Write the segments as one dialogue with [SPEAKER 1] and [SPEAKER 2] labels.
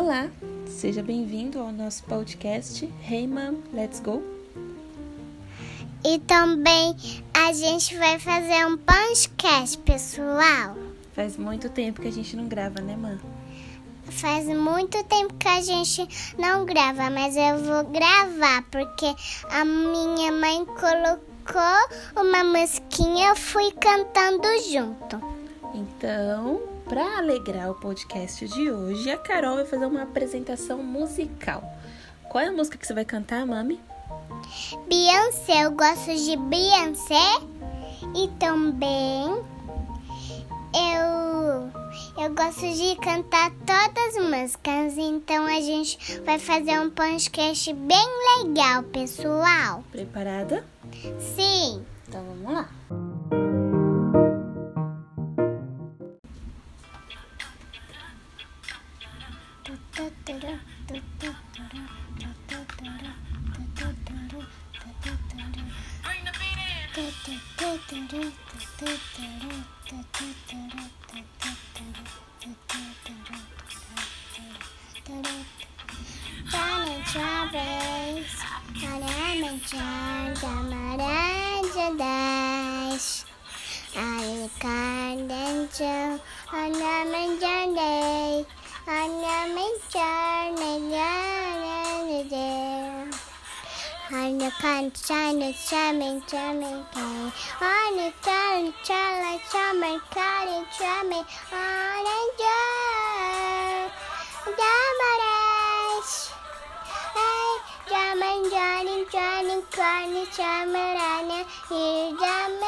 [SPEAKER 1] Olá, seja bem-vindo ao nosso podcast Hey Mom, Let's Go.
[SPEAKER 2] E também a gente vai fazer um podcast, pessoal.
[SPEAKER 1] Faz muito tempo que a gente não grava, né, mãe?
[SPEAKER 2] Faz muito tempo que a gente não grava, mas eu vou gravar porque a minha mãe colocou uma musiquinha e eu fui cantando junto.
[SPEAKER 1] Então, para alegrar o podcast de hoje, a Carol vai fazer uma apresentação musical. Qual é a música que você vai cantar, mami?
[SPEAKER 2] Beyoncé, eu gosto de Beyoncé e também eu eu gosto de cantar todas as músicas, então a gente vai fazer um podcast bem legal, pessoal.
[SPEAKER 1] Preparada?
[SPEAKER 2] Sim.
[SPEAKER 1] Então vamos lá.
[SPEAKER 2] Camarada Dash. I can't dance on Lemon On the can shine, shining, shining, can. On the turn, charlie, summer, cutting, chumming, on the jar. Damaras. Hey, Jaman, Johnny, Johnny, Connie, Chamarana, here, Jaman.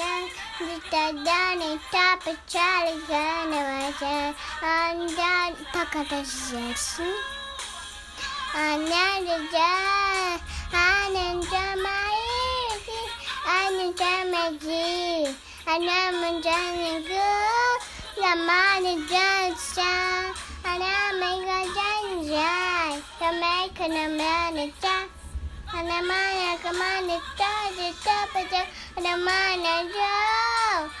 [SPEAKER 2] top of Charlie Gun, and that Takata Jackson. And I'm good. The money just shine, and I'm a good jai, the making a manager. And the the top of the, the money Joe,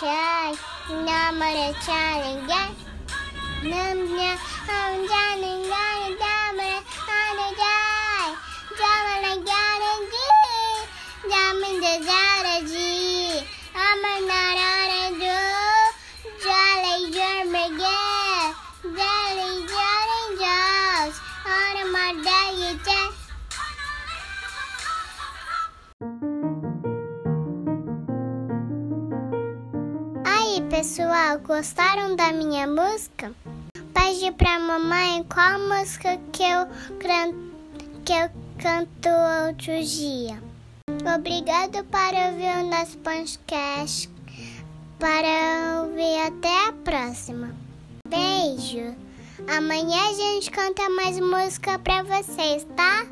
[SPEAKER 2] darling child. Number the trolling guy. Namnya I'm jamming on a pessoal, gostaram da minha música? Pede pra mamãe qual música que eu, cran- que eu canto outro dia. Obrigado para ouvir o nosso podcast. Para ouvir até a próxima. Beijo. Amanhã a gente canta mais música pra vocês, tá?